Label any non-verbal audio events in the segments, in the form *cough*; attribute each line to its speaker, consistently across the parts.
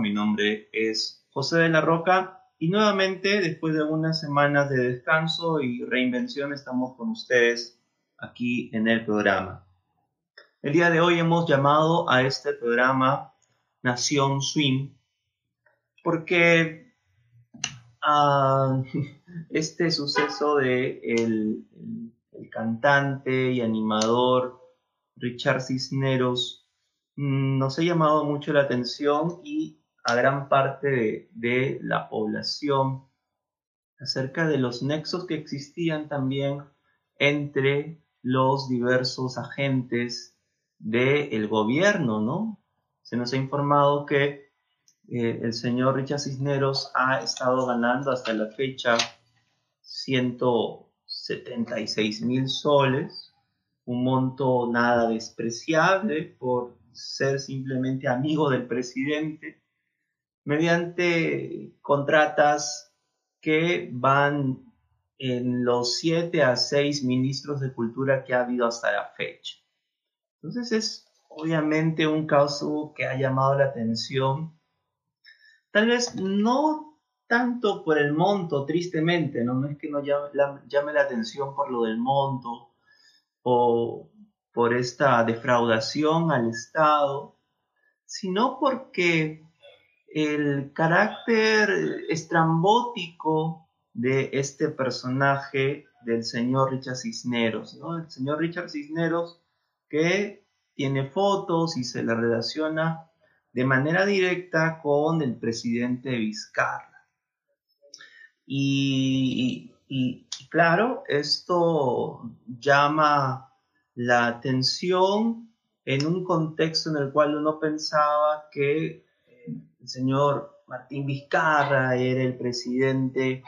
Speaker 1: Mi nombre es José de la Roca y nuevamente, después de unas semanas de descanso y reinvención, estamos con ustedes aquí en el programa. El día de hoy hemos llamado a este programa Nación Swing porque uh, *laughs* este suceso de el cantante y animador Richard Cisneros mm, nos ha llamado mucho la atención y a gran parte de, la población acerca de los nexos que existían también entre los diversos agentes del gobierno, ¿no? Se nos ha informado que eh, el señor Richard Cisneros ha estado ganando hasta la fecha 176 mil soles, un monto nada despreciable por ser simplemente amigo del presidente mediante contratas que van en los siete a seis ministros de cultura que ha habido hasta la fecha. Entonces es obviamente un caso que ha llamado la atención, tal vez no tanto por el monto, tristemente, no, no es que no llame la, llame la atención por lo del monto o por esta defraudación al Estado, sino porque el carácter estrambótico de este personaje del señor Richard Cisneros. El señor Richard Cisneros que tiene fotos y se le relaciona de manera directa con el presidente Vizcarra. Y claro, esto llama la atención en un contexto en el cual uno pensaba que el señor Martín Vizcarra era el presidente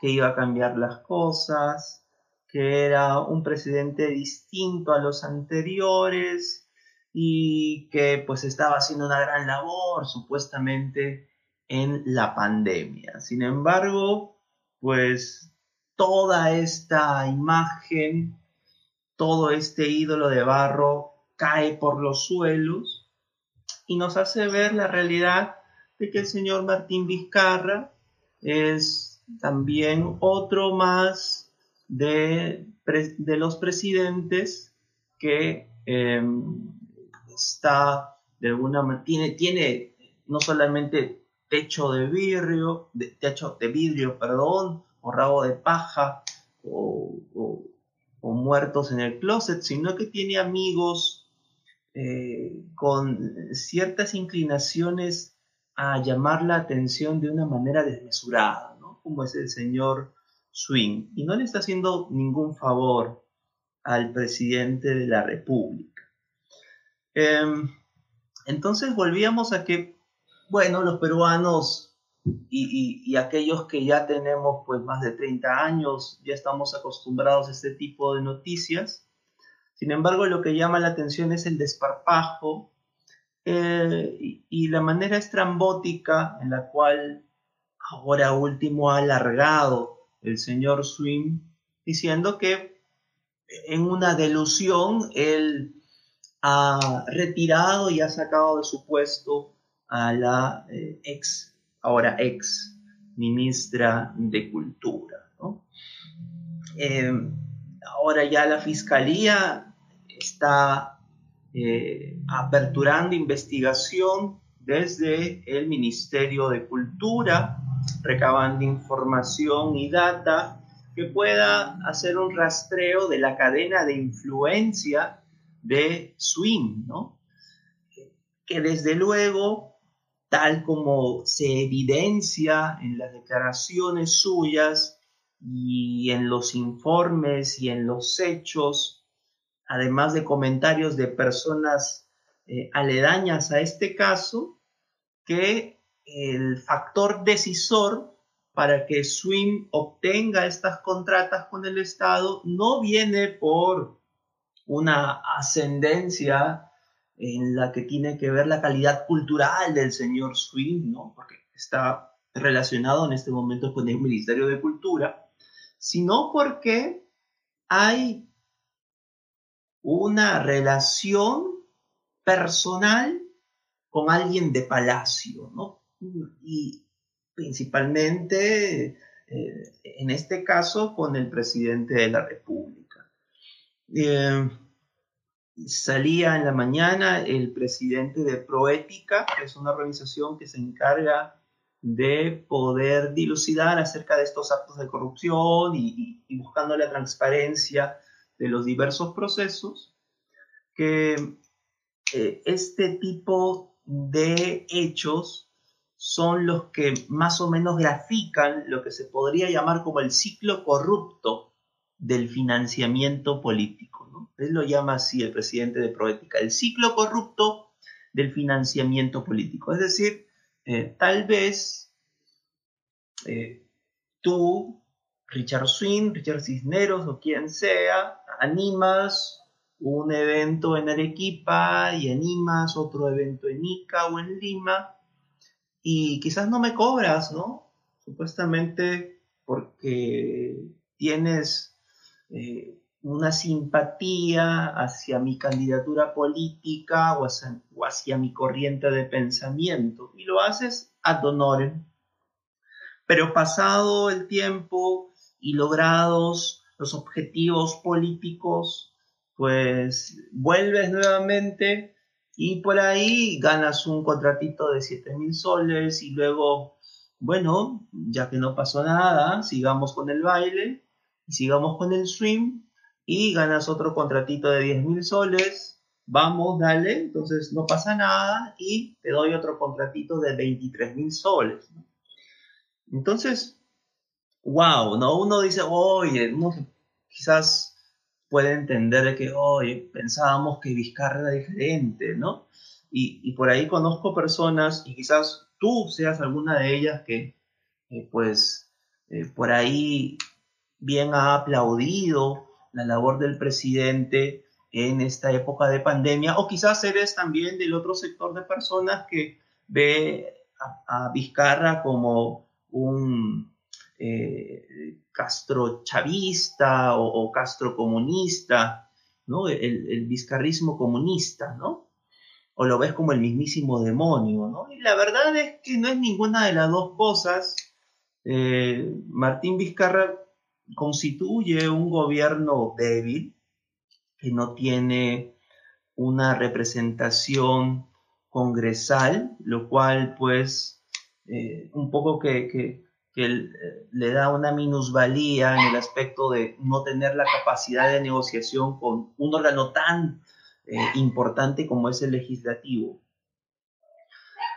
Speaker 1: que iba a cambiar las cosas, que era un presidente distinto a los anteriores y que pues estaba haciendo una gran labor supuestamente en la pandemia. Sin embargo, pues toda esta imagen, todo este ídolo de barro cae por los suelos y nos hace ver la realidad de que el señor Martín Vizcarra es también otro más de, de los presidentes que em, está de alguna manera, tiene, tiene no solamente techo de vidrio, techo de vidrio, perdón, o rabo de paja, o, muertos en el closet, sino que tiene amigos eh, con ciertas inclinaciones a llamar la atención de una manera desmesurada, ¿no? Como es el señor Swing. Y no le está haciendo ningún favor al presidente de la República. Em, entonces volvíamos a que, bueno, los peruanos y, aquellos que ya tenemos pues más de 30 años, ya estamos acostumbrados a este tipo de noticias. Sin embargo, lo que llama la atención es el desparpajo eh, y, la manera estrambótica en la cual ahora último ha alargado el señor Swim, diciendo que en una delusión él ha retirado y ha sacado de su puesto a la eh, ex, ahora ex ministra de Cultura. Eh, ahora ya la fiscalía está eh, aperturando investigación desde el Ministerio de Cultura, recabando información y data que pueda hacer un rastreo de la cadena de influencia de Swing, ¿no? Que desde luego, tal como se evidencia en las declaraciones suyas y en los informes y en los hechos además de comentarios de personas eh, aledañas a este caso, que el factor decisor para que Swim obtenga estas contratas con el Estado no viene por una ascendencia en la que tiene que ver la calidad cultural del señor Swim, ¿no? porque está relacionado en este momento con el Ministerio de Cultura, sino porque hay una relación personal con alguien de palacio, ¿no? Y principalmente, eh, en este caso, con el presidente de la República. Eh, salía en la mañana el presidente de Proética, que es una organización que se encarga de poder dilucidar acerca de estos actos de corrupción y, buscando la transparencia de los diversos procesos, que eh, este tipo de hechos son los que más o menos grafican lo que se podría llamar como el ciclo corrupto del financiamiento político. Él lo llama así el presidente de Proética, el ciclo corrupto del financiamiento político. Es decir, eh, tal vez eh, tú, Richard Swin, Richard Cisneros o quien sea, animas un evento en Arequipa y animas otro evento en Ica o en Lima y quizás no me cobras, ¿no? Supuestamente porque tienes eh, una simpatía hacia mi candidatura política o hacia, mi corriente de pensamiento. Y lo haces ad honorem. Pero pasado el tiempo y logrados los objetivos políticos, pues vuelves nuevamente y por ahí ganas un contratito de 7 mil soles y luego, bueno, ya que no pasó nada, sigamos con el baile sigamos con el swim y ganas otro contratito de 10 mil soles. Vamos, dale, entonces no pasa nada y te doy otro contratito de 23 mil soles. Entonces, wow, ¿no? Uno dice, oye, uno quizás puede entender que, oye, pensábamos que Vizcarra era diferente, ¿no? Y, por ahí conozco personas, y quizás tú seas alguna de ellas que, eh, pues, eh, por ahí bien ha aplaudido la labor del presidente en esta época de pandemia, o quizás eres también del otro sector de personas que ve a, Vizcarra como un eh, castrochavista o, o castrocomunista, ¿no? El, vizcarrismo comunista, ¿no? O lo ves como el mismísimo demonio, ¿no? Y la verdad es que no es ninguna de las dos cosas. Eh, Martín Vizcarra constituye un gobierno débil que no tiene una representación congresal, lo cual pues eh, un poco que, eh, le da una minusvalía en el aspecto de no tener la capacidad de negociación con un órgano tan eh, importante como es el legislativo.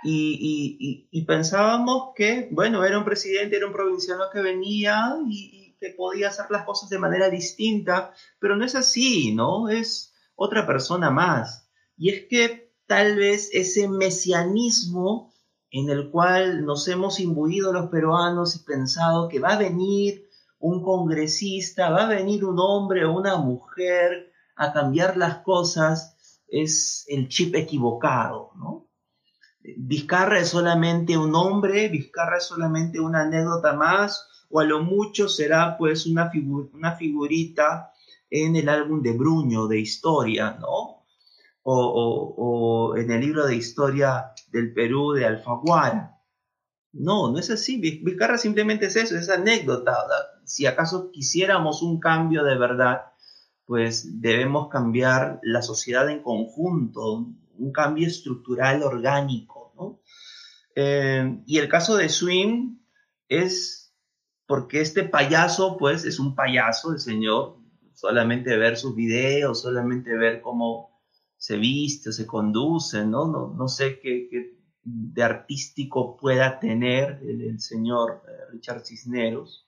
Speaker 1: Y, y, pensábamos que, bueno, era un presidente, era un provinciano que venía y, que podía hacer las cosas de manera distinta, pero no es así, ¿no? Es otra persona más. Y es que tal vez ese mesianismo en el cual nos hemos imbuido los peruanos y pensado que va a venir un congresista, va a venir un hombre o una mujer a cambiar las cosas, es el chip equivocado, ¿no? Vizcarra es solamente un hombre, Vizcarra es solamente una anécdota más, o a lo mucho será pues una, una figurita en el álbum de Bruño de historia, ¿no? O, en el libro de historia del Perú de Alfaguara. No, no es así. Vizcarra simplemente es eso, es anécdota. Si acaso quisiéramos un cambio de verdad, pues debemos cambiar la sociedad en conjunto, un cambio estructural orgánico, ¿no? Eh, y el caso de Swing es porque este payaso, pues, es un payaso, el señor, solamente ver sus videos, solamente ver cómo se viste, se conduce, ¿no? No, no sé qué, de artístico pueda tener el, señor eh, Richard Cisneros.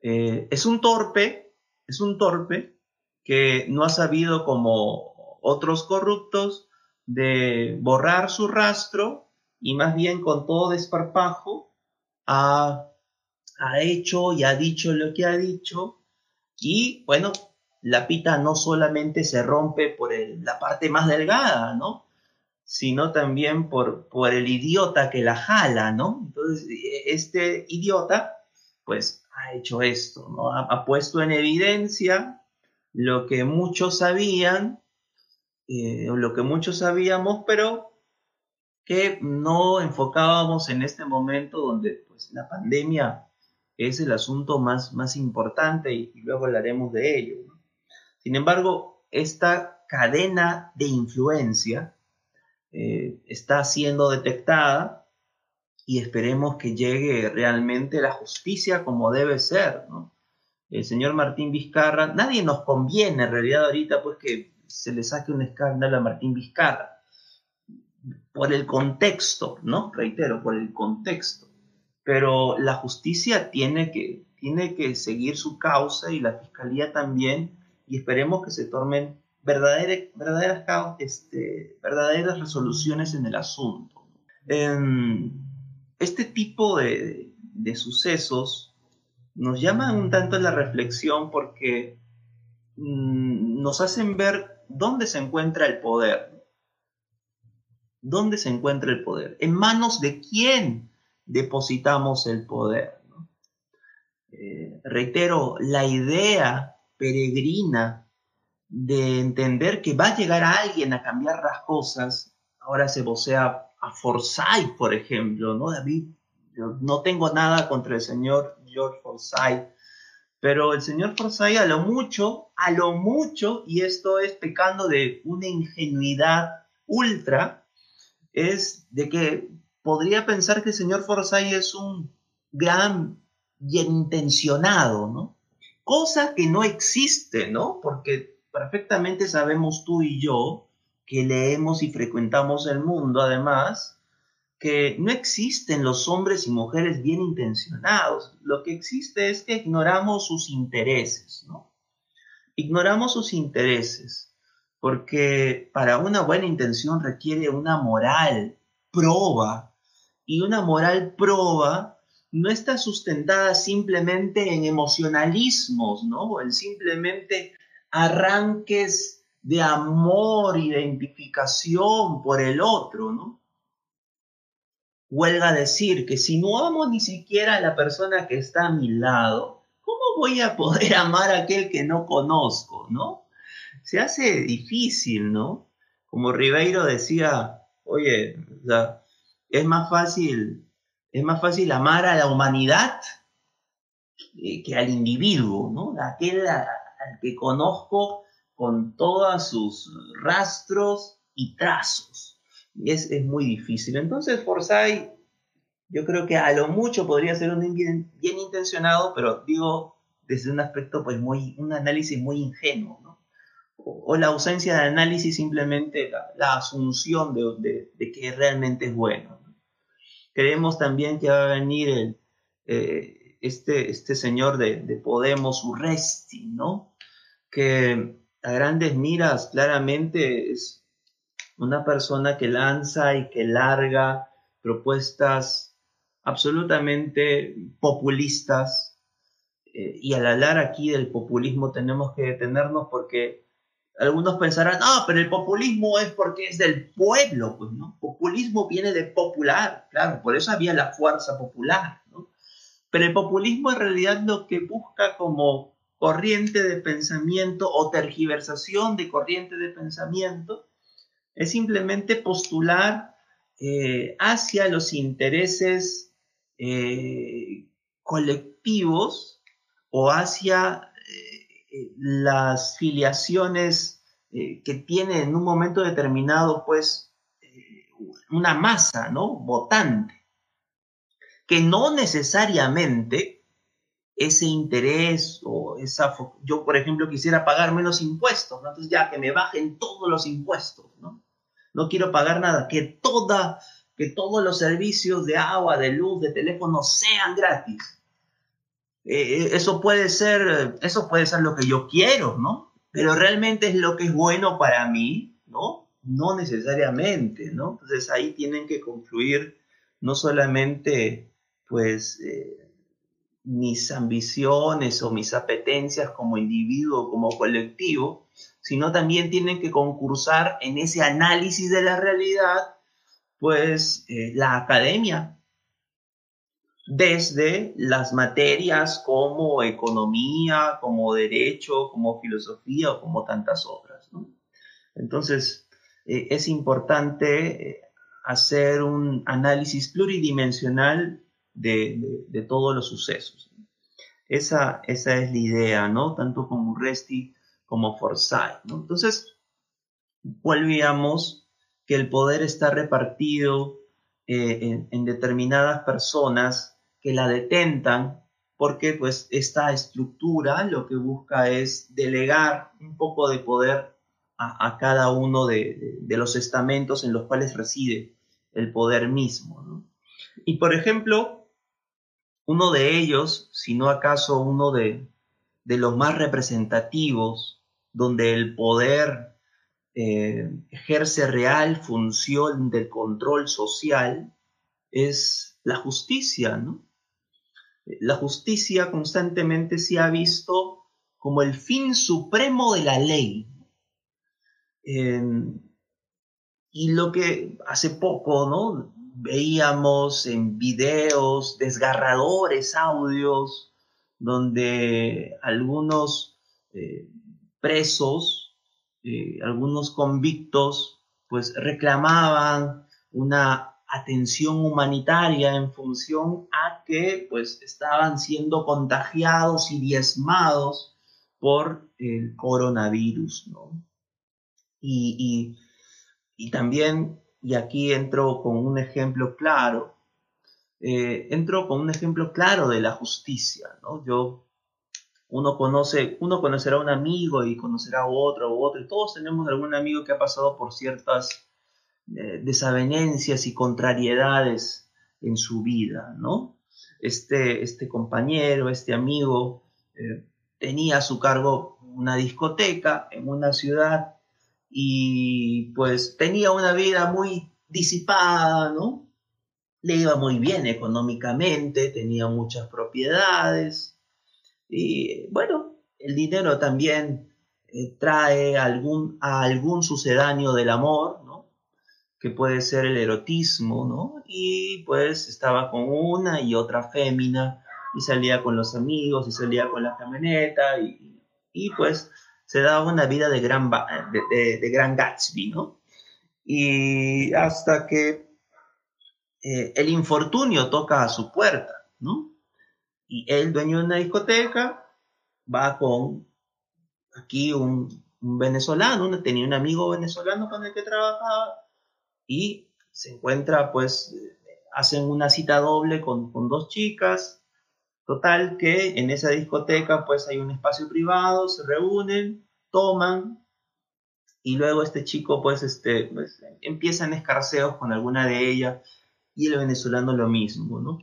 Speaker 1: Eh, es un torpe, es un torpe que no ha sabido, como otros corruptos, de borrar su rastro y más bien con todo desparpajo a ha hecho y ha dicho lo que ha dicho y bueno, la pita no solamente se rompe por la parte más delgada, ¿no? Sino también por, el idiota que la jala, ¿no? Entonces, este idiota, pues, ha hecho esto, ¿no? Ha, puesto en evidencia lo que muchos sabían, eh, lo que muchos sabíamos, pero que no enfocábamos en este momento donde pues, la pandemia es el asunto más, más importante y, luego hablaremos de ello. Sin embargo, esta cadena de influencia eh, está siendo detectada y esperemos que llegue realmente la justicia como debe ser. El señor Martín Vizcarra, nadie nos conviene en realidad ahorita pues que se le saque un escándalo a Martín Vizcarra por el contexto, ¿no? Reitero, por el contexto. Pero la justicia tiene que, tiene que seguir su causa y la fiscalía también, y esperemos que se tomen verdaderas, este, verdaderas resoluciones en el asunto. este tipo de, sucesos nos llaman un tanto la reflexión porque mm, nos hacen ver dónde se encuentra el poder. ¿Dónde se encuentra el poder? ¿En manos de quién depositamos el poder? Eh, reitero, la idea peregrina de entender que va a llegar alguien a cambiar las cosas, ahora se vocea a Forsyth, por ejemplo, ¿no? David, no tengo nada contra el señor George Forsyth, pero el señor Forsyth a lo mucho, a lo mucho, y esto es pecando de una ingenuidad ultra, es de que podría pensar que el señor Forsyth es un gran bien intencionado, ¿no? Cosa que no existe, ¿no? Porque perfectamente sabemos tú y yo que leemos y frecuentamos el mundo, además, que no existen los hombres y mujeres bien intencionados. Lo que existe es que ignoramos sus intereses, ¿no? Ignoramos sus intereses porque para una buena intención requiere una moral proba y una moral proba no está sustentada simplemente en emocionalismos, ¿no? O en simplemente arranques de amor, identificación por el otro, ¿no? Huelga decir que si no amo ni siquiera a la persona que está a mi lado, ¿cómo voy a poder *laughs* amar a aquel que no conozco, ¿no? se hace difícil, ¿no? Como Ribeiro decía, oye, es más fácil, es más fácil amar a la humanidad que al individuo, ¿no? Aquel al que conozco con todos sus rastros y trazos. Es, es muy difícil. Entonces, Forsyth, yo creo que a lo mucho podría ser un bien, bien intencionado, pero digo desde un aspecto, pues muy, un análisis muy ingenuo, ¿no? o la ausencia de análisis, simplemente la, asunción de, que realmente es bueno. Creemos también que va a venir eh, este, este señor de, Podemos, Urresti, ¿no? que a grandes miras claramente es una persona que lanza y que larga propuestas absolutamente populistas. Eh, y al hablar aquí del populismo tenemos que detenernos porque algunos pensarán, ah, pero el populismo es porque es del pueblo, pues, ¿no? Populismo viene de popular, claro, por eso había la fuerza popular, ¿no? Pero el populismo en realidad lo que busca como corriente de pensamiento o tergiversación de corriente de pensamiento es simplemente postular eh, hacia los intereses eh, colectivos o hacia las filiaciones eh, que tiene en un momento determinado, pues, eh, una masa, ¿no? Votante, que no necesariamente ese interés o esa... Yo, por ejemplo, quisiera pagar menos impuestos, ¿no? Entonces ya que me bajen todos los impuestos, ¿no? No quiero pagar nada, que toda que todos los servicios de agua, de luz, de teléfono sean gratis eh, eso puede ser, eso puede ser lo que yo quiero, ¿no? Pero realmente es lo que es bueno para mí, ¿no? No necesariamente, ¿no? Entonces ahí tienen que confluir no solamente, pues, eh, mis ambiciones o mis apetencias como individuo, como colectivo, sino también tienen que concursar en ese análisis de la realidad, pues, eh, la academia, desde las materias como economía, como derecho, como filosofía o como tantas otras. Entonces, eh, es importante eh, hacer un análisis pluridimensional de, todos los sucesos. Esa, esa, es la idea, ¿no? Tanto como Resti como Forsyth. Entonces, volvíamos que el poder está repartido eh, en, determinadas personas que la detentan, porque pues esta estructura lo que busca es delegar un poco de poder a, cada uno de, los estamentos en los cuales reside el poder mismo. Y por ejemplo, uno de ellos, si no acaso uno de, los más representativos, donde el poder eh, ejerce real función del control social, es la justicia, La justicia constantemente se ha visto como el fin supremo de la ley, y lo que hace poco, ¿no? Veíamos en videos desgarradores, audios, donde algunos eh, presos, eh, algunos convictos, pues reclamaban una atención humanitaria en función a que pues estaban siendo contagiados y diezmados por el coronavirus, ¿no? Y, también, y aquí entro con un ejemplo claro, eh, entro con un ejemplo claro de la justicia, ¿no? Yo, uno conoce, uno conocerá a un amigo y conocerá a otro o otro, y todos tenemos algún amigo que ha pasado por ciertas desavenencias y contrariedades en su vida, ¿no? Este, este compañero, este amigo, eh, tenía a su cargo una discoteca en una ciudad y pues tenía una vida muy disipada, ¿no? Le iba muy bien económicamente, tenía muchas propiedades y bueno, el dinero también eh, trae algún, a algún sucedáneo del amor. Que puede ser el erotismo, ¿no? Y pues estaba con una y otra fémina y salía con los amigos y salía con la camioneta y, y pues se daba una vida de gran, de, gran Gatsby, ¿no? Y hasta que eh, el infortunio toca a su puerta, ¿no? Y el dueño de una discoteca va con aquí un, venezolano, tenía un amigo venezolano con el que trabajaba y se encuentra, pues, hacen una cita doble con, con dos chicas, Total que en esa discoteca pues hay un espacio privado, se reúnen, toman y luego este chico pues, este, pues empiezan escarceos con alguna de ellas y el venezolano lo mismo, ¿no?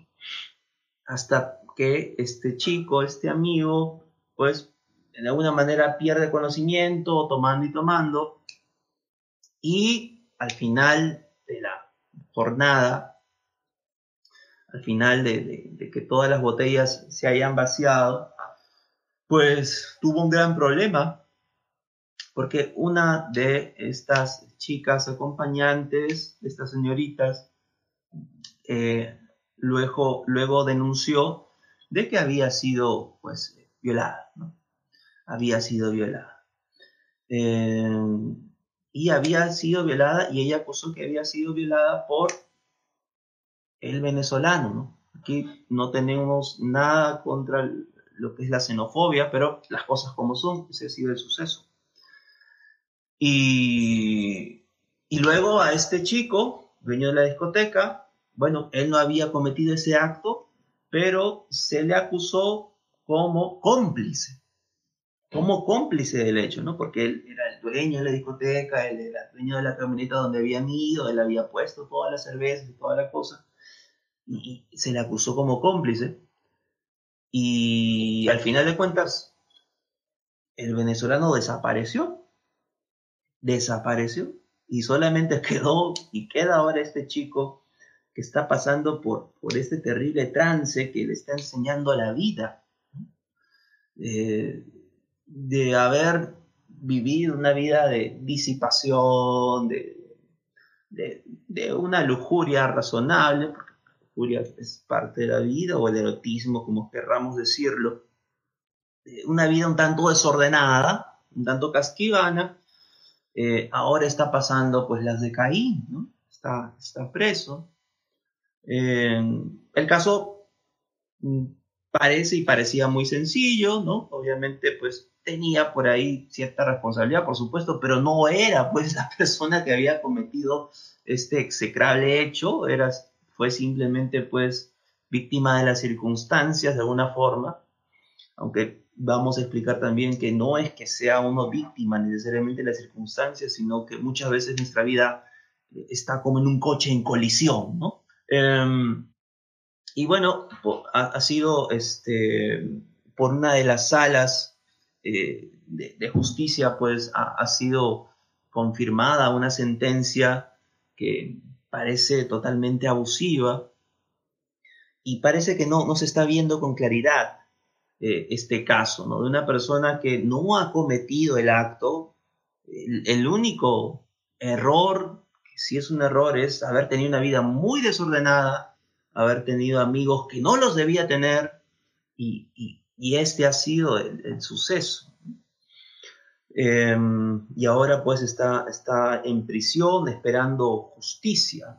Speaker 1: Hasta que este chico, este amigo, pues de alguna manera pierde conocimiento, tomando y tomando, y al final de la jornada al final de, que todas las botellas se hayan vaciado, pues tuvo un gran problema, porque una de estas chicas acompañantes, de estas señoritas, eh, luego, luego denunció de que había sido pues violada, ¿no? Había sido violada. Eh, y había sido violada y ella acusó que había sido violada por el venezolano, ¿no? Aquí no tenemos nada contra lo que es la xenofobia, pero las cosas como son, ese ha sido el suceso. Y, y luego a este chico, dueño de la discoteca, bueno, él no había cometido ese acto, pero se le acusó como cómplice, como cómplice del hecho, ¿no? Porque él era dueño de la discoteca, el dueño de la camioneta donde habían ido, él había puesto todas las cervezas y toda la cosa y se le acusó como cómplice. Y al final de cuentas, el venezolano desapareció. Desapareció. Y solamente quedó y queda ahora este chico que está pasando por, por este terrible trance que le está enseñando la vida. de haber vivido una vida de disipación, de, de, una lujuria razonable, es parte de la vida, o el erotismo, como querramos decirlo. Una vida un tanto desordenada, un tanto casquivana, eh, ahora está pasando pues las de Caín, está, está preso. Eh, el caso mm, parece y parecía muy sencillo, ¿no? Obviamente, pues tenía por ahí cierta responsabilidad, por supuesto, pero no era pues la *laughs* persona que había cometido este execrable hecho, era, fue simplemente pues víctima de las circunstancias de alguna forma, aunque vamos a explicar también que no es que sea uno víctima necesariamente de las circunstancias, sino que muchas veces nuestra vida está como en un coche en colisión, ¿no? Em, y bueno, ha, sido este, por una de las salas eh, de, justicia, pues ha, sido confirmada una sentencia que parece totalmente abusiva y parece que no, no se está viendo con claridad eh, este caso, ¿no? De una persona que no ha cometido el acto, el, único error, si es un error, es haber tenido una vida muy desordenada, haber tenido amigos que no los debía tener y, este ha sido el, suceso. Em, y ahora pues está, está en prisión esperando justicia.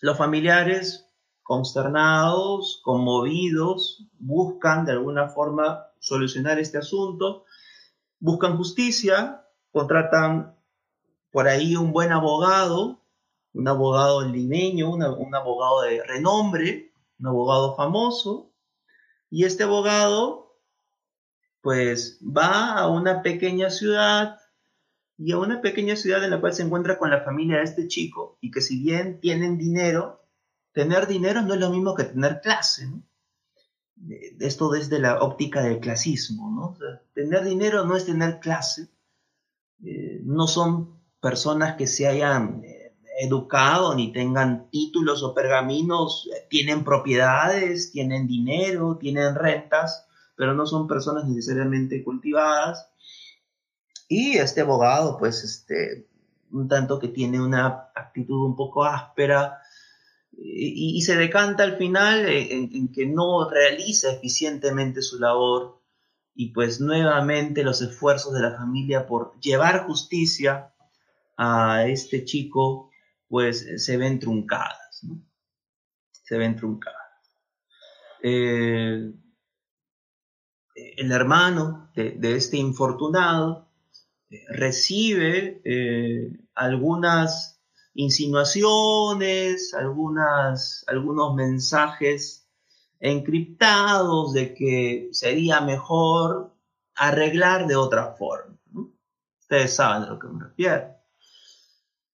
Speaker 1: Los familiares consternados, conmovidos, buscan de alguna forma solucionar este asunto, buscan justicia, contratan por ahí un buen abogado, un abogado limeño, un abogado de renombre, un abogado famoso, y este abogado pues va a una pequeña ciudad y a una pequeña ciudad en la cual se encuentra con la familia de este chico y que si bien tienen dinero, tener dinero no es lo mismo que tener clase, ¿no? Esto desde la óptica del clasismo, ¿no? tener dinero no es tener clase, eh, no son personas que se hayan eh, educado ni tengan títulos o pergaminos, eh, tienen propiedades, tienen dinero, tienen rentas, pero no son personas necesariamente cultivadas. Y este abogado, pues, este, un tanto que tiene una actitud un poco áspera, y, se decanta al final en, que no realiza eficientemente su labor y pues nuevamente los esfuerzos de la familia por llevar justicia a este chico pues se ven truncadas, ¿no? Se ven truncadas. Eh, el hermano de, este infortunado eh, recibe eh, algunas insinuaciones, algunos mensajes encriptados de que sería mejor arreglar de otra forma. Ustedes saben a lo que me refiero.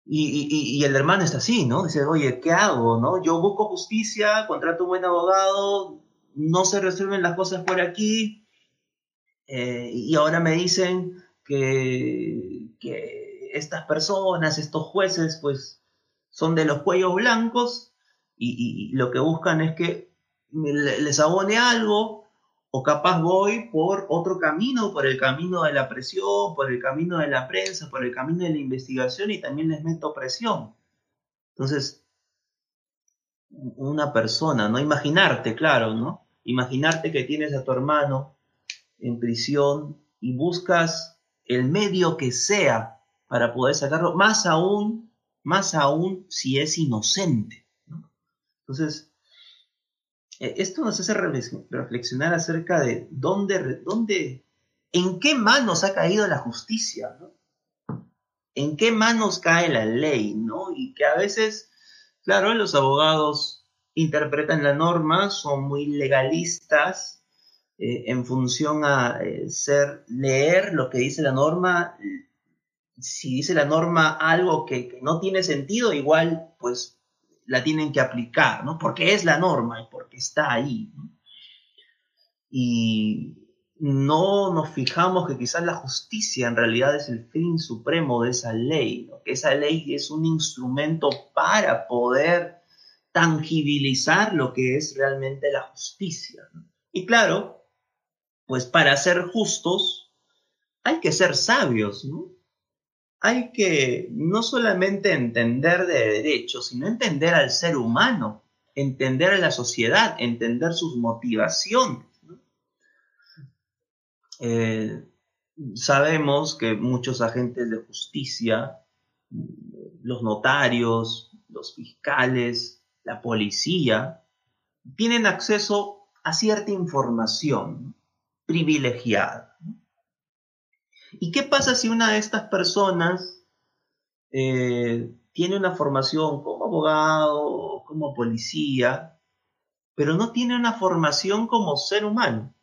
Speaker 1: Y, el hermano está así, ¿no? Dice, oye, ¿qué hago? ¿no? Yo busco justicia, contrato un buen abogado, no se resuelven las cosas por aquí, eh, y ahora me dicen que, que estas personas, estos jueces, pues son de los cuellos blancos y, lo que buscan es que les abone algo o capaz voy por otro camino, por el camino de la presión, por el camino de la prensa, por el camino de la investigación y también les meto presión. Entonces, una persona, ¿no? Imaginarte, claro, ¿no? Imaginarte que tienes a tu hermano en prisión y buscas el medio que sea para poder sacarlo, más aún, más aún si es inocente. Entonces, eh, esto nos hace reflexionar acerca de dónde, dónde, en qué manos ha caído la justicia, En qué manos cae la ley, ¿no? Y que a veces, claro, los abogados interpretan la norma, son muy legalistas, eh, en función a eh, ser, leer lo que dice la norma, si dice la norma algo que, no tiene sentido, igual pues la tienen que aplicar, ¿no? Porque es la norma y porque está ahí. Y no nos fijamos que quizás la justicia en realidad es el fin supremo de esa ley, que esa ley es un instrumento para poder tangibilizar lo que es realmente la justicia. Y claro, pues para ser justos hay que ser sabios, ¿no? Hay que no solamente entender de derecho, sino entender al ser humano, entender a la sociedad, entender sus motivaciones. Eh, sabemos que muchos agentes de justicia los notarios, los fiscales, la policía, tienen acceso a cierta información privilegiada. ¿Y qué pasa si una de estas personas eh, tiene una formación como abogado, como policía, pero no tiene una formación como ser humano?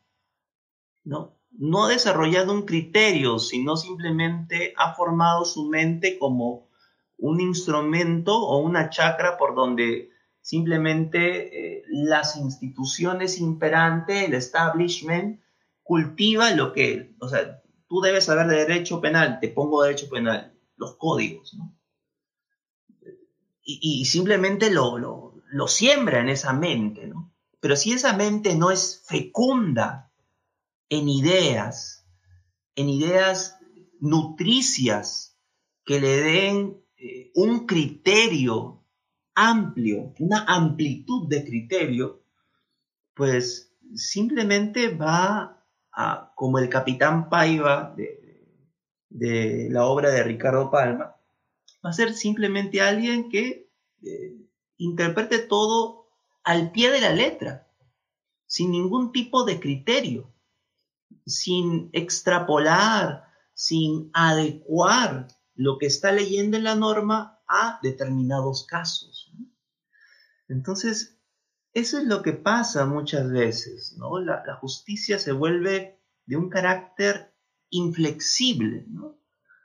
Speaker 1: ¿no? no ha desarrollado un criterio, sino simplemente ha formado su mente como un instrumento o una chacra por donde simplemente eh, las instituciones imperantes, el establishment, cultiva lo que, o sea, tú debes saber de derecho penal, te pongo derecho penal, los códigos, ¿no? Y, simplemente lo, lo, lo siembra en esa mente, ¿no? Pero si esa mente no es fecunda en ideas, en ideas nutricias que le den eh, un criterio amplio, una amplitud de criterio, pues simplemente va como el capitán Paiva de, la obra de Ricardo Palma, va a ser simplemente alguien que eh, interprete todo al pie de la letra, sin ningún tipo de criterio sin extrapolar, sin adecuar lo que está leyendo en la norma a determinados casos. Entonces, eso es lo que pasa muchas veces, ¿no? La, justicia se vuelve de un carácter inflexible,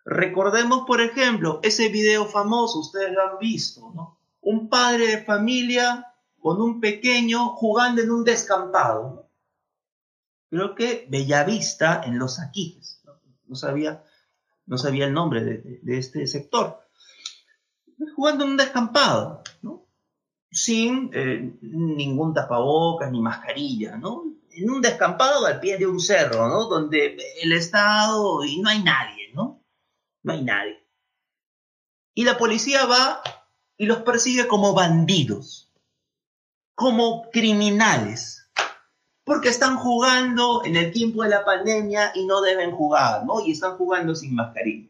Speaker 1: Recordemos, por ejemplo, ese video famoso, ustedes lo han visto, ¿no? Un padre de familia con un pequeño jugando en un descampado, creo que Bellavista en Los Aquiles, no, sabía, no sabía el nombre de, este sector, jugando en un descampado, ¿no? Sin eh, ningún tapabocas ni mascarilla, ¿no? en un descampado al pie de un cerro, ¿no? donde el Estado y no hay nadie, ¿no? No hay nadie. Y la policía va y los persigue como bandidos, como criminales porque están jugando en el tiempo de la pandemia y no deben jugar, ¿no? Y están jugando sin mascarilla.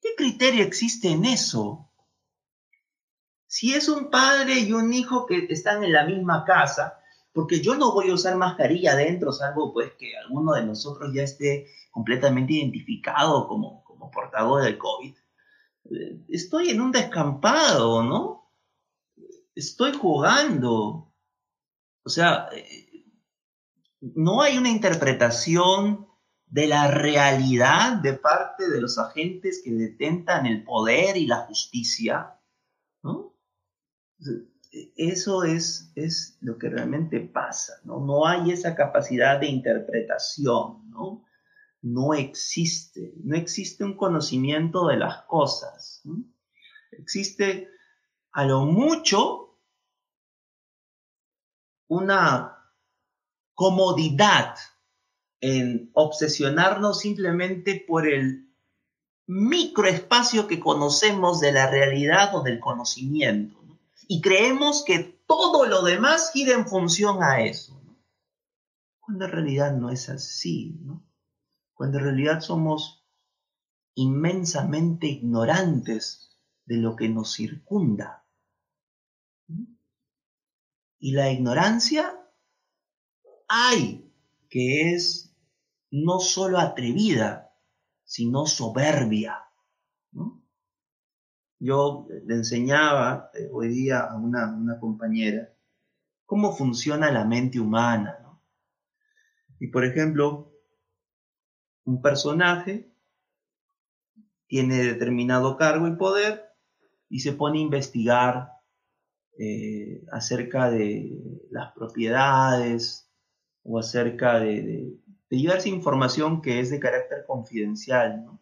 Speaker 1: ¿Qué criterio existe en eso? Si es un padre y un hijo que están en la misma casa, porque yo no voy a usar mascarilla adentro, salvo pues que alguno de nosotros ya esté completamente identificado como, como portador del COVID. Estoy en un descampado, ¿no? Estoy jugando. O sea, no hay una interpretación de la realidad de parte de los agentes que detentan el poder y la justicia. Eso es, es lo que realmente pasa, ¿no? No hay esa capacidad de interpretación, ¿no? No existe, no existe un conocimiento de las cosas, Existe a lo mucho una comodidad en obsesionarnos simplemente por el microespacio que conocemos de la realidad o del conocimiento. Y creemos que todo lo demás gira en función a eso. Cuando en realidad no es así. Cuando en realidad somos inmensamente ignorantes de lo que nos circunda. Y la ignorancia hay que es no solo atrevida, sino soberbia. Yo le enseñaba eh, hoy día a una, compañera cómo funciona la mente humana. Y por ejemplo, un personaje tiene determinado cargo y poder y se pone a investigar eh, acerca de las propiedades, o acerca de, de, llevarse información que es de carácter confidencial, ¿no?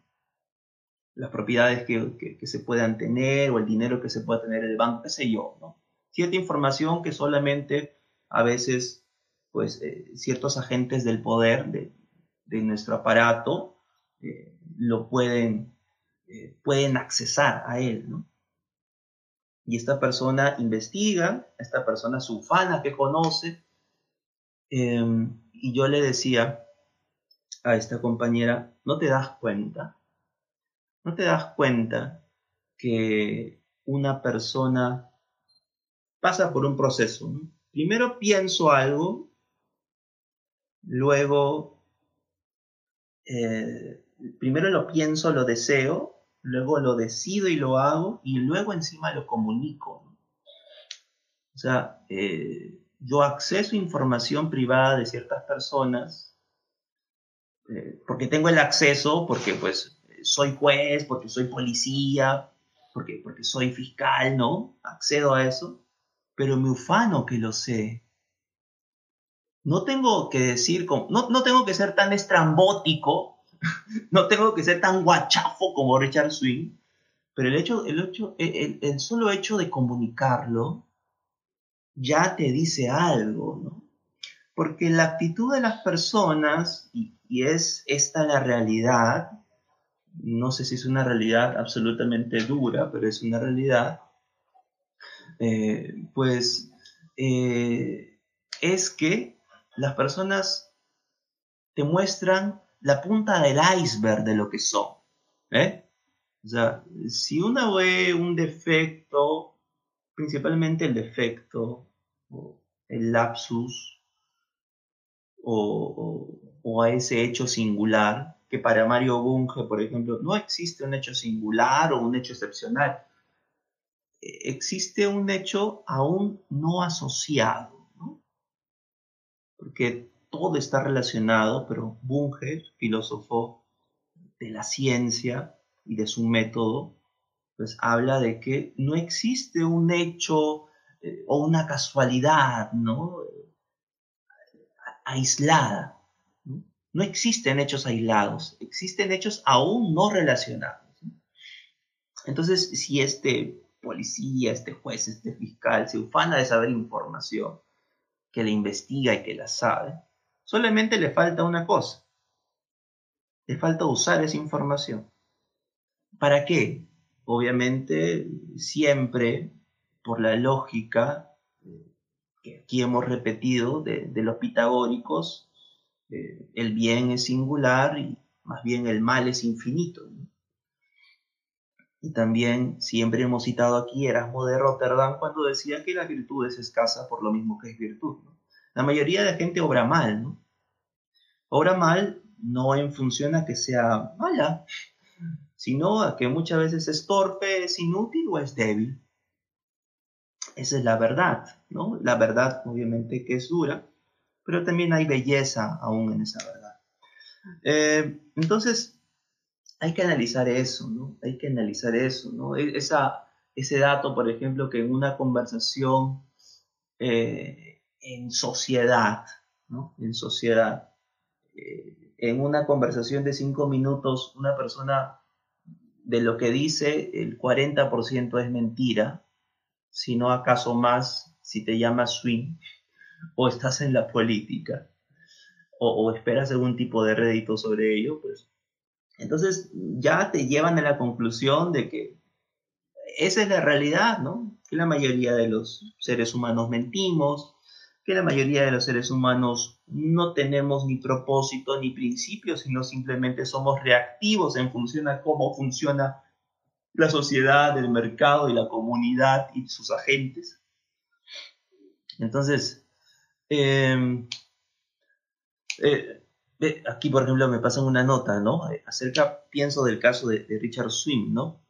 Speaker 1: Las propiedades que, se puedan tener o el dinero que se pueda tener en el banco, qué sé yo, ¿no? Cierta información que solamente a veces, pues, eh, ciertos agentes del poder de, nuestro aparato eh, lo pueden, eh, pueden accesar a él. Y esta persona investiga, esta persona es ufana que conoce, Em, y yo le decía a esta compañera, ¿no te das cuenta? ¿No te das cuenta que una persona pasa por un proceso. Primero pienso algo, luego, eh, primero lo pienso, lo deseo, luego lo decido y lo hago, y luego encima lo comunico. O sea, eh, yo acceso información privada de ciertas personas eh, porque tengo el acceso, porque pues soy juez, porque soy policía, porque, porque soy fiscal, ¿no? Accedo a eso, pero me ufano que lo sé. No tengo que decir, no, no tengo que ser tan estrambótico, *laughs* no tengo que ser tan guachafo como Richard Swing, pero el, hecho, el, hecho, el, el solo hecho de comunicarlo ya te dice algo, ¿no? Porque la actitud de las personas, y, y es esta la realidad, no sé si es una realidad absolutamente dura, pero es una realidad, eh, pues eh, es que las personas te muestran la punta del iceberg de lo que son. ¿eh? O sea, si uno ve un defecto, principalmente el defecto, o el lapsus, o, o a ese hecho singular, que para Mario Bunge, por ejemplo, no existe un hecho singular o un hecho excepcional. E, existe un hecho aún no asociado, ¿no? porque todo está relacionado, pero Bunge, filósofo de la ciencia y de su método, pues habla de que no existe un hecho eh, o una casualidad, ¿no? aislada, no existen hechos aislados, existen hechos aún no relacionados. Entonces, si este policía, este juez, este fiscal se ufana de saber información, que la investiga y que la sabe, solamente le falta una cosa. Le falta usar esa información. ¿Para qué? Obviamente, siempre por la lógica eh, que aquí hemos repetido de, de los pitagóricos, el bien es singular y más bien el mal es infinito. Y también siempre hemos citado aquí Erasmo de Rotterdam cuando decía que la virtud es escasa por lo mismo que es virtud. La mayoría de la gente obra mal, ¿no? Obra mal no en función a que sea mala, sino a que muchas veces es torpe, es inútil o es débil. Esa es la verdad, ¿no? La verdad obviamente que es dura, pero también hay belleza aún en esa verdad. Eh, entonces, hay que analizar eso, ¿no? Hay que analizar eso, ¿no? E, esa, ese dato, por ejemplo, que en una conversación eh, en sociedad, ¿no? En sociedad, eh, en una conversación de cinco minutos, una persona de lo que dice, el 40% es mentira, si no acaso más, si te llamas swing, o estás en la política o, esperas algún tipo de rédito sobre ello, pues entonces ya te llevan a la conclusión de que esa es la realidad, ¿no? Que la mayoría de los seres humanos mentimos, que la mayoría de los seres humanos no tenemos ni propósito ni principio, sino simplemente somos reactivos en función a cómo funciona la sociedad, el mercado y la comunidad y sus agentes. Entonces, Em, eh, aquí, por ejemplo, me pasan una nota, ¿no? Eh, acerca, pienso del caso de, Richard Swing, ¿no?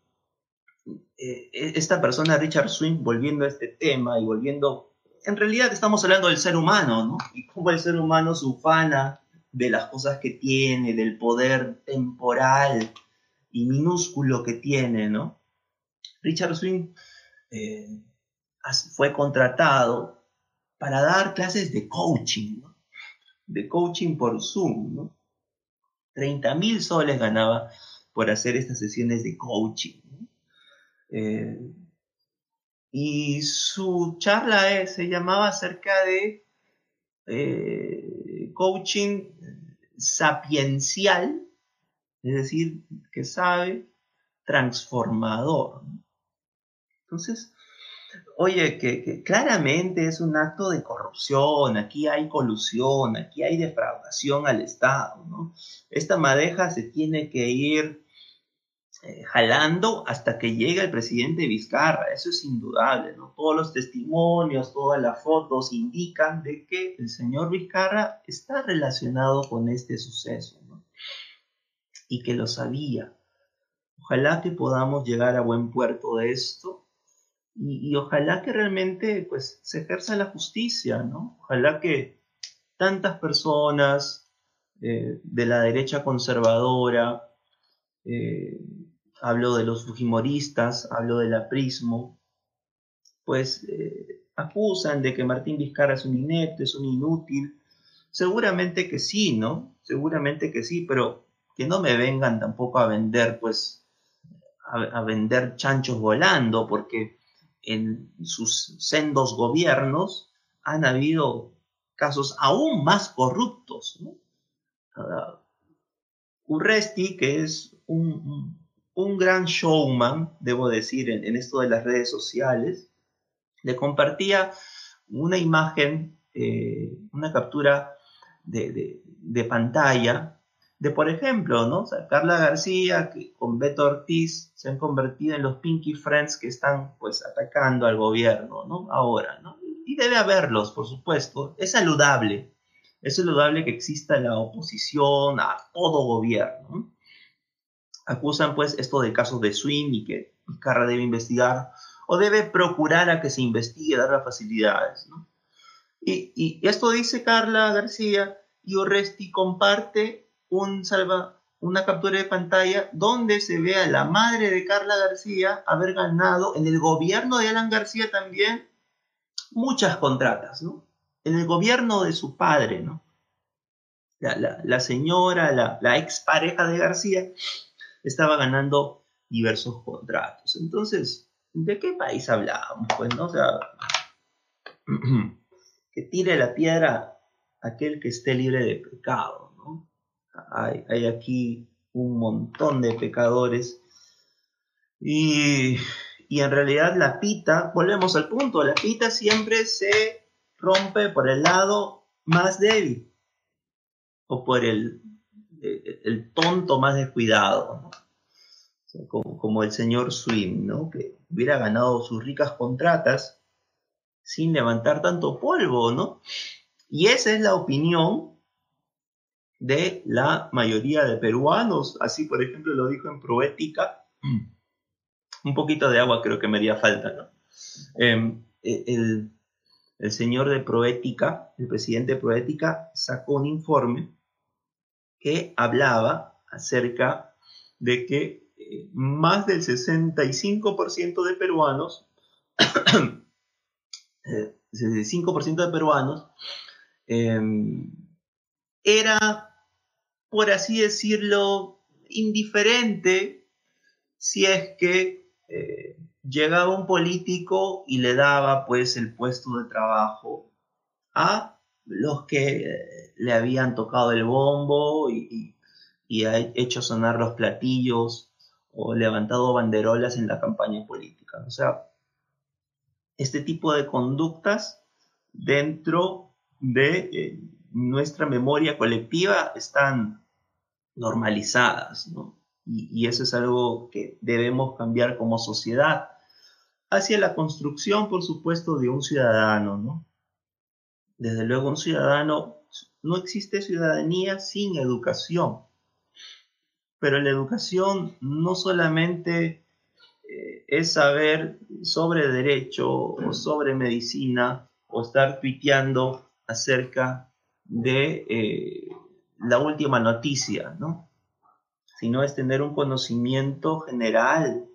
Speaker 1: Eh, e, esta persona, Richard Swing, volviendo a este tema y volviendo, en realidad estamos hablando del ser humano, ¿no? Y cómo el ser humano se ufana de las cosas que tiene, del poder temporal y minúsculo que tiene, ¿no? Richard Swing fue contratado para dar clases de coaching, de coaching por Zoom. ¿no? 30 mil soles ganaba por hacer estas sesiones de coaching. Eh, y su charla se llamaba acerca de eh, coaching sapiencial, es decir, que sabe, transformador. Entonces, Oye, que, claramente es un acto de corrupción, aquí hay colusión, aquí hay defraudación al Estado, ¿no? Esta madeja se tiene que ir eh, jalando hasta que llega el presidente Vizcarra. Eso es indudable, ¿no? Todos los testimonios, todas las fotos indican de que el señor Vizcarra está relacionado con este suceso, ¿no? Y que lo sabía. Ojalá que podamos llegar a buen puerto de esto y, ojalá que realmente pues se ejerza la justicia, ¿no? Ojalá que tantas personas eh, de la derecha conservadora, eh, hablo de los fujimoristas, hablo del aprismo, pues eh, acusan de que Martín Vizcarra es un inepto, es un inútil. Seguramente que sí, ¿no? Seguramente que sí, pero que no me vengan tampoco a vender, pues, a vender chanchos volando, porque en sus sendos gobiernos han habido casos aún más corruptos. ¿no? Urresti, que es un, gran showman, debo decir, en, esto de las redes sociales, le compartía una imagen, eh, una captura de, de, pantalla de, por ejemplo, ¿no? Carla García que con Beto Ortiz se han convertido en los Pinky Friends que están pues atacando al gobierno, ¿no? Ahora, ¿no? Y debe haberlos, por supuesto. Es saludable. Es saludable que exista la oposición a todo gobierno. Acusan pues esto de casos de swing y que Carla debe investigar o debe procurar a que se investigue, dar las facilidades, ¿no? Y, y esto dice Carla García y Oresti comparte un salva, una captura de pantalla donde se ve a la madre de Carla García haber ganado en el gobierno de Alan García también muchas contratas, ¿no? En el gobierno de su padre, ¿no? La, señora, la, la expareja de García, estaba ganando diversos contratos. Entonces, ¿de qué país hablamos? Pues, ¿no? Sea, *clears throat* que tire la piedra aquel que esté libre de pecado hay, aquí un montón de pecadores. Y, en realidad la pita, volvemos al punto, la pita siempre se rompe por el lado más débil o por el, el, tonto más descuidado, como, el señor Swim, ¿no? que hubiera ganado sus ricas contratas sin levantar tanto polvo, ¿no? Y esa es la opinión de la mayoría de peruanos. Así, por ejemplo, lo dijo en Proética. Un poquito de agua creo que me haría falta, ¿no? Em, e, el, señor de Proética, el presidente de Proética, sacó un informe que hablaba acerca de que eh, más del 65% de peruanos, *coughs* eh, 65% de peruanos, em, era por así decirlo, indiferente si es que eh, llegaba un político y le daba pues el puesto de trabajo a los que eh, le habían tocado el bombo y, y, ha hecho sonar los platillos o levantado banderolas en la campaña política. O sea, este tipo de conductas dentro de eh, nuestra memoria colectiva están normalizadas, ¿no? Y, eso es algo que debemos cambiar como sociedad hacia la construcción, por supuesto, de un ciudadano, ¿no? Desde luego, un ciudadano, no existe ciudadanía sin educación, pero la educación no solamente eh, es saber sobre derecho o sobre medicina o estar tuiteando acerca de eh, la última noticia, ¿no? Sino es tener un conocimiento general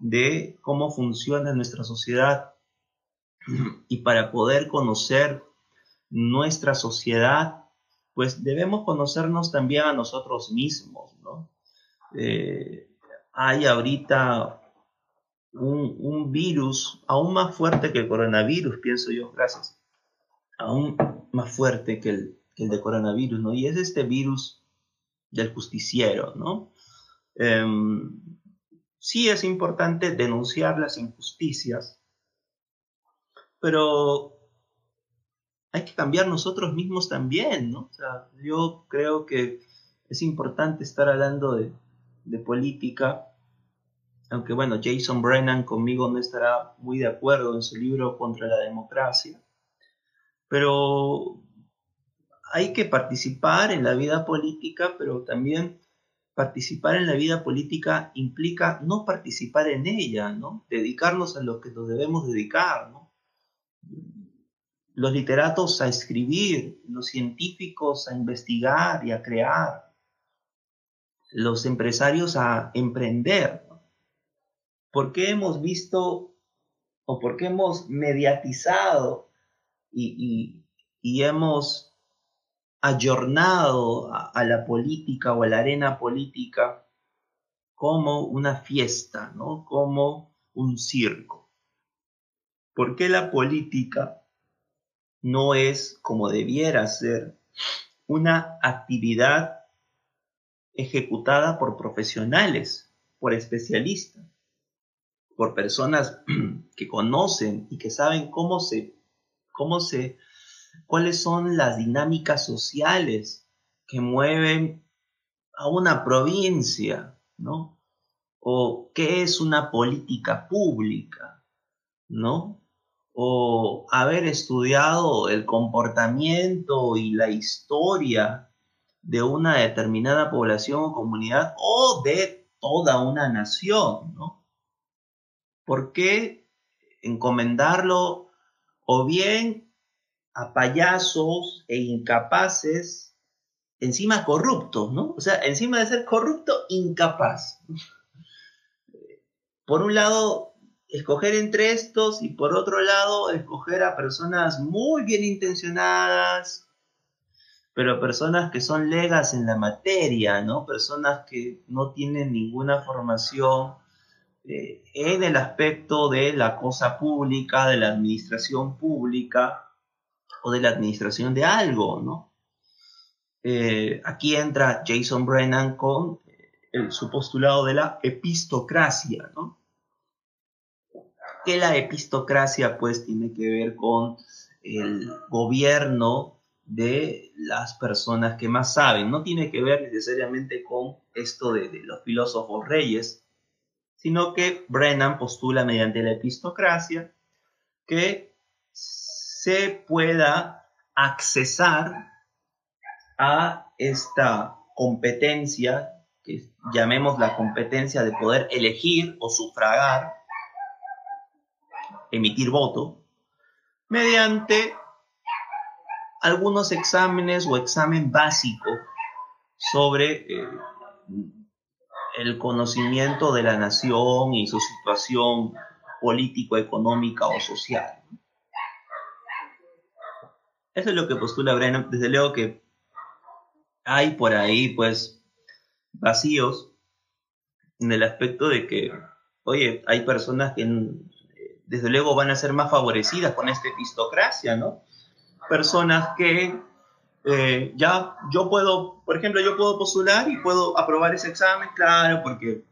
Speaker 1: de cómo funciona nuestra sociedad. Y para poder conocer nuestra sociedad, pues debemos conocernos también a nosotros mismos, ¿no? Eh, hay ahorita un, virus aún más fuerte que el coronavirus, pienso yo, gracias, aún más fuerte que el, el de coronavirus, ¿no? Y es este virus del justiciero, ¿no? Em, sí es importante denunciar las injusticias, pero hay que cambiar nosotros mismos también, ¿no? O sea, yo creo que es importante estar hablando de, de política aunque bueno, Jason Brennan conmigo no estará muy de acuerdo en su libro contra la democracia, pero hay que participar en la vida política, pero también participar en la vida política implica no participar en ella, ¿no? Dedicarnos a lo que nos debemos dedicar. Los literatos a escribir, los científicos a investigar y a crear, los empresarios a emprender. ¿Por qué hemos visto o por qué hemos mediatizado y, hemos ayornado a, la política o a la arena política como una fiesta, ¿no? Como un circo. ¿Por qué la política no es como debiera ser una actividad ejecutada por profesionales, por especialistas, por personas *clears throat* que conocen y que saben cómo se, cómo se cuáles son las dinámicas sociales que mueven a una provincia, ¿no? O qué es una política pública, ¿no? O haber estudiado el comportamiento y la historia de una determinada población o comunidad o de toda una nación, ¿no? ¿Por qué encomendarlo o bien a payasos e incapaces, encima corruptos, ¿no? O sea, encima de ser corrupto, incapaz. Por un lado, escoger entre estos y por otro lado, escoger a personas muy bien intencionadas, pero personas que son legas en la materia, ¿no? Personas que no tienen ninguna formación eh, en el aspecto de la cosa pública, de la administración pública, o de la administración de algo, ¿no? Eh, aquí entra Jason Brennan con eh, su postulado de la epistocracia, ¿no? Que la epistocracia pues tiene que ver con el gobierno de las personas que más saben, no tiene que ver necesariamente con esto de, de los filósofos reyes, sino que Brennan postula mediante la epistocracia que se pueda accesar a esta competencia, que llamemos la competencia de poder elegir o sufragar, emitir voto, mediante algunos exámenes o examen básico sobre eh, el conocimiento de la nación y su situación político, económica o social. Eso es lo que postula Brennan. Desde luego que hay por ahí, pues, vacíos en el aspecto de que, oye, hay personas que desde luego van a ser más favorecidas con esta epistocracia, ¿no? Personas que eh, ya yo puedo, por ejemplo, yo puedo postular y puedo aprobar ese examen, claro, porque,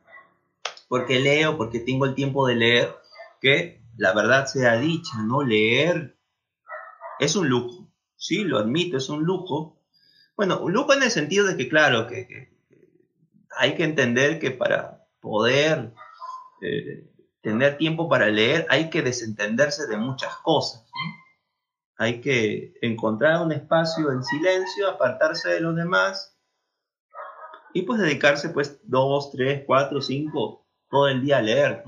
Speaker 1: porque leo, porque tengo el tiempo de leer, que la verdad sea dicha, ¿no? Leer es un lujo sí, lo admito, es un lujo. Bueno, un lujo en el sentido de que, claro, que, hay que entender que para poder eh, tener tiempo para leer hay que desentenderse de muchas cosas. Hay que encontrar un espacio en silencio, apartarse de los demás y pues dedicarse pues dos, tres, cuatro, cinco, todo el día a leer.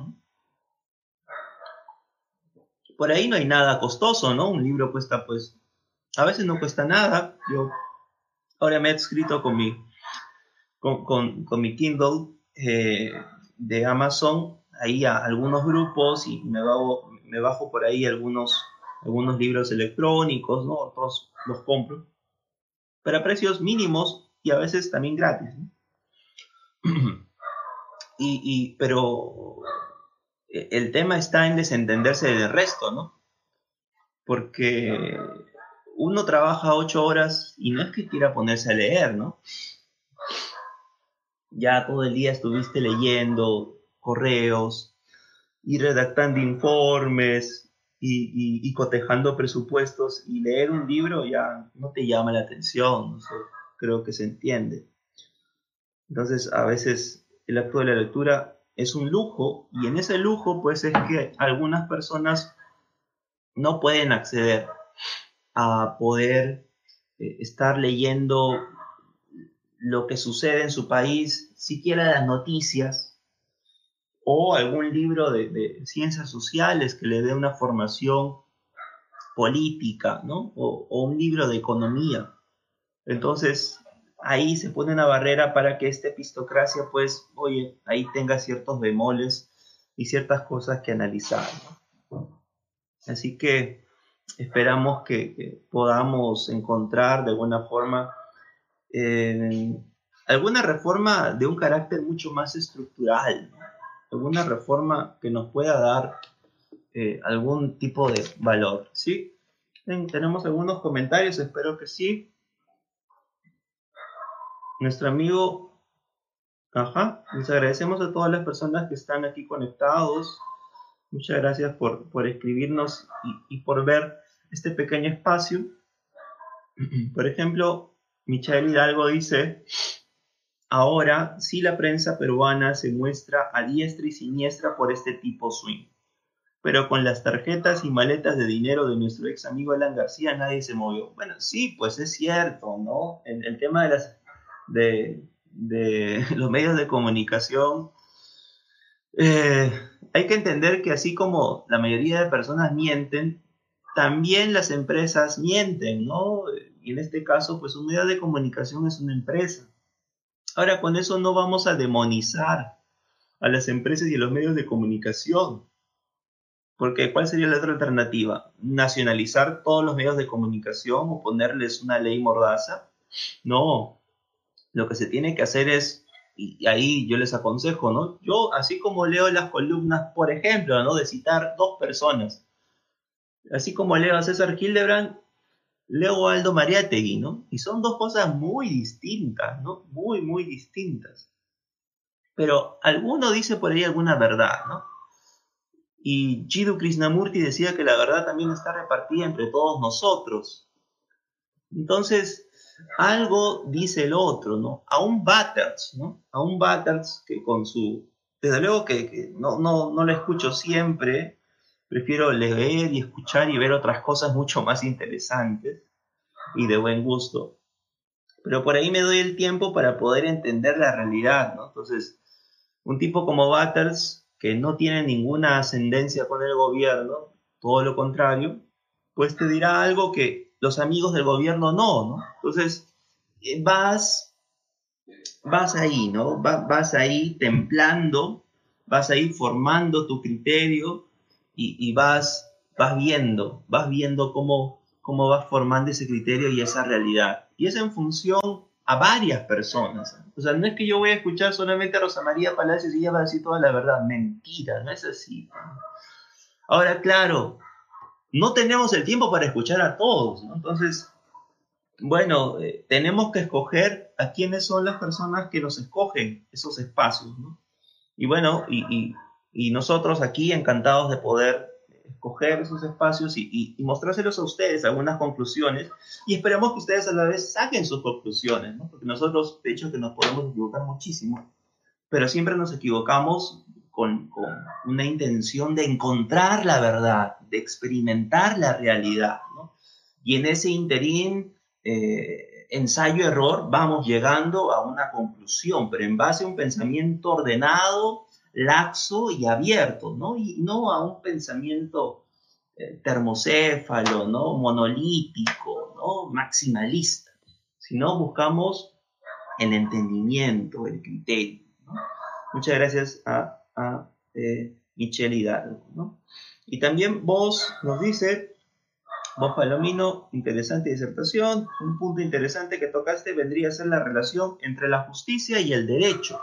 Speaker 1: Por ahí no hay nada costoso, ¿no? Un libro cuesta pues a veces no cuesta nada. Yo ahora me he escrito con mi, con, mi Kindle eh, de Amazon ahí a algunos grupos y me bajo, me bajo por ahí algunos, algunos libros electrónicos, ¿no? Otros los compro. Pero a precios mínimos y a veces también gratis. *clears throat* y, y, pero el tema está en desentenderse del resto, ¿no? Porque uno trabaja ocho horas y no es que quiera ponerse a leer, ¿no? Ya todo el día estuviste leyendo correos y redactando informes y, cotejando presupuestos y leer un libro ya no te llama la atención, creo que se entiende. Entonces, a veces el acto de la lectura es un lujo y en ese lujo pues es que algunas personas no pueden acceder a poder eh, estar leyendo lo que sucede en su país, siquiera las noticias, o algún libro de, ciencias sociales que le dé una formación política, ¿no? O, un libro de economía. Entonces, ahí se pone una barrera para que esta epistocracia, pues, oye, ahí tenga ciertos bemoles y ciertas cosas que analizar. Así que esperamos que, podamos encontrar de alguna forma eh, alguna reforma de un carácter mucho más estructural, alguna reforma que nos pueda dar eh, algún tipo de valor. ¿sí? Tenemos algunos comentarios, espero que sí. Nuestro amigo, ajá, les agradecemos a todas las personas que están aquí conectados. Muchas gracias por, escribirnos y, por ver este pequeño espacio. *clears throat* Por ejemplo, Michael Hidalgo dice, ahora sí la prensa peruana se muestra a diestra y siniestra por este tipo swing. Pero con las tarjetas y maletas de dinero de nuestro ex amigo Alan García nadie se movió. Bueno, sí, pues es cierto, ¿no? El, el tema de, *laughs* los medios de comunicación eh, hay que entender que así como la mayoría de personas mienten, también las empresas mienten, ¿no? Y en este caso, pues un medio de comunicación es una empresa. Ahora, con eso no vamos a demonizar a las empresas y a los medios de comunicación. Porque ¿cuál sería la otra alternativa? ¿Nacionalizar todos los medios de comunicación o ponerles una ley mordaza? No. Lo que se tiene que hacer es y ahí yo les aconsejo, ¿no? Yo, así como leo las columnas, por ejemplo, ¿no? De citar dos personas, así como leo a César Hildebrand, a Aldo Mariategui, ¿no? Y son dos cosas muy distintas, ¿no? Muy, muy distintas. Pero alguno dice por ahí alguna verdad, ¿no? Y Jiddu Krishnamurti decía que la verdad también está repartida entre todos nosotros. Entonces, algo dice el otro, ¿no? A un Batters, ¿no? A un Batters que con su... Desde luego que, no, no, no lo escucho siempre, prefiero leer y escuchar y ver otras cosas mucho más interesantes y de buen gusto. Pero por ahí me doy el tiempo para poder entender la realidad, ¿no? Entonces, un tipo como Batters, que no tiene ninguna ascendencia con el gobierno, todo lo contrario, pues te dirá algo que los amigos del gobierno no, ¿no? Entonces, eh, vas, vas ahí, ¿no? vas ahí templando, vas ahí formando tu criterio y, vas, vas viendo, vas viendo cómo, cómo vas formando ese criterio y esa realidad. Y es en función a varias personas. O sea, no es que yo voy a escuchar solamente a Rosa María Palacios y ella va a decir toda la verdad. Mentira, no es así. Ahora, claro, no tenemos el tiempo para escuchar a todos, Entonces, bueno, eh, tenemos que escoger a quiénes son las personas que nos escogen esos espacios, ¿no? Y bueno, y, nosotros aquí encantados de poder escoger esos espacios y, mostrárselos a ustedes algunas conclusiones y esperamos que ustedes a la vez saquen sus conclusiones, ¿no? Porque nosotros, de hecho, que nos podemos equivocar muchísimo, pero siempre nos equivocamos con, una intención de encontrar la verdad, de experimentar la realidad. ¿no? Y en ese interín, eh, ensayo-error, vamos llegando a una conclusión, pero en base a un pensamiento ordenado, laxo y abierto, ¿no? Y no a un pensamiento eh, termocéfalo, ¿no? Monolítico, ¿no? Maximalista, sino buscamos el entendimiento, el criterio. Muchas gracias a a eh, Hidalgo. ¿no? Y también vos nos dice, vos Palomino, interesante disertación, un punto interesante que tocaste vendría a ser la relación entre la justicia y el derecho.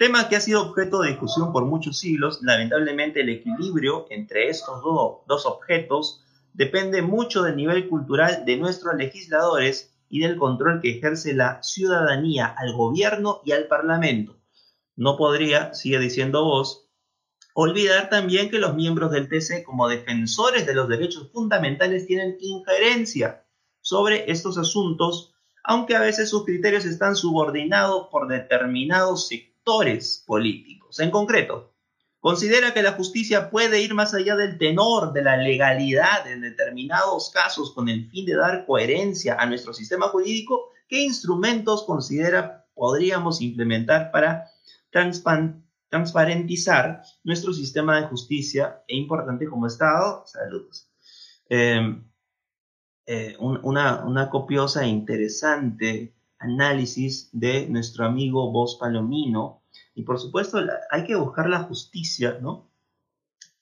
Speaker 1: Tema que ha sido objeto de discusión por muchos siglos, lamentablemente el equilibrio entre estos dos objetos depende mucho del nivel cultural de nuestros legisladores y del control que ejerce la ciudadanía al gobierno y al parlamento. No podría, sigue diciendo vos, olvidar también que los miembros del TC como defensores de los derechos fundamentales tienen injerencia sobre estos asuntos, aunque a veces sus criterios están subordinados por determinados sectores sectores políticos. En concreto, considera que la justicia puede ir más allá del tenor de la legalidad en determinados casos con el fin de dar coherencia a nuestro sistema jurídico. ¿Qué instrumentos considera podríamos implementar para transparentizar nuestro sistema de justicia e importante como Estado? Saludos. Em, eh, una, una, copiosa e interesante análisis de nuestro amigo Vos Palomino. Y por supuesto, hay que buscar la justicia, ¿no?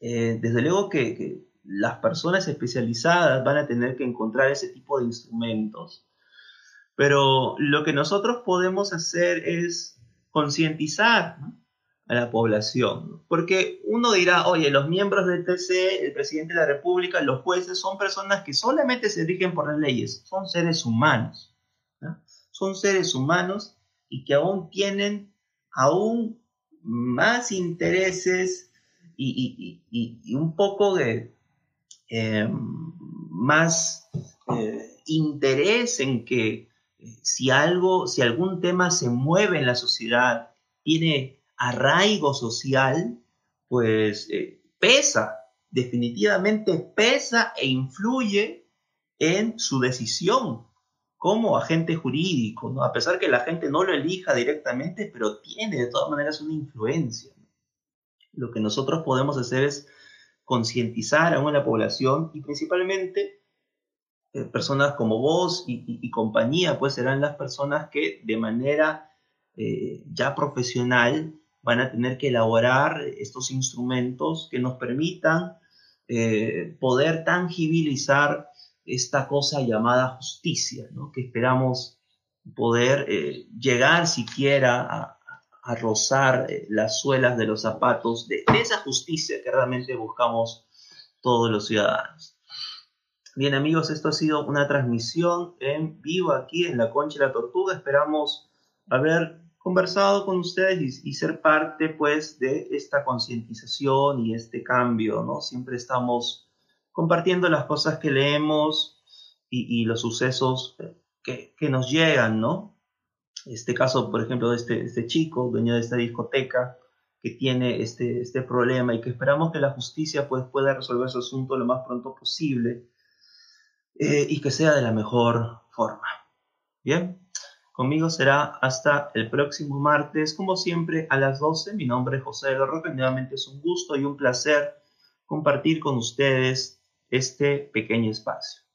Speaker 1: Eh, desde luego que, las personas especializadas van a tener que encontrar ese tipo de instrumentos. Pero lo que nosotros podemos hacer es concientizar a la población. Porque uno dirá, oye, los miembros del TC, el presidente de la República, los jueces, son personas que solamente se rigen por las leyes, son seres humanos son seres humanos y que aún tienen aún más intereses y, un poco de eh, más eh, interés en que eh, si algo, si algún tema se mueve en la sociedad, tiene arraigo social, pues pesa, definitivamente pesa e influye en su decisión como agente jurídico, a pesar que la gente no lo elija directamente, pero tiene de todas maneras una influencia. Lo que nosotros podemos hacer es concientizar a una población y principalmente eh, personas como vos y, compañía, pues serán las personas que de manera eh, ya profesional van a tener que elaborar estos instrumentos que nos permitan eh, poder tangibilizar esta cosa llamada justicia, ¿no? que esperamos poder eh, llegar siquiera a, rozar eh, las suelas de los zapatos de, esa justicia que realmente buscamos todos los ciudadanos. Bien amigos, esto ha sido una transmisión en vivo aquí en la Concha de la Tortuga. Esperamos haber conversado con ustedes y, y ser parte pues de esta concientización y este cambio, ¿no? Siempre estamos compartiendo las cosas que leemos y, los sucesos que, nos llegan, ¿no? Este caso, por ejemplo, de este, este, chico, dueño de esta discoteca, que tiene este, este problema y que esperamos que la justicia pues, pueda resolver su asunto lo más pronto posible eh, y que sea de la mejor forma. Bien, conmigo será hasta el próximo martes, como siempre, a las 12. Mi nombre es José de la Roca nuevamente es un gusto y un placer compartir con ustedes este pequeño espacio.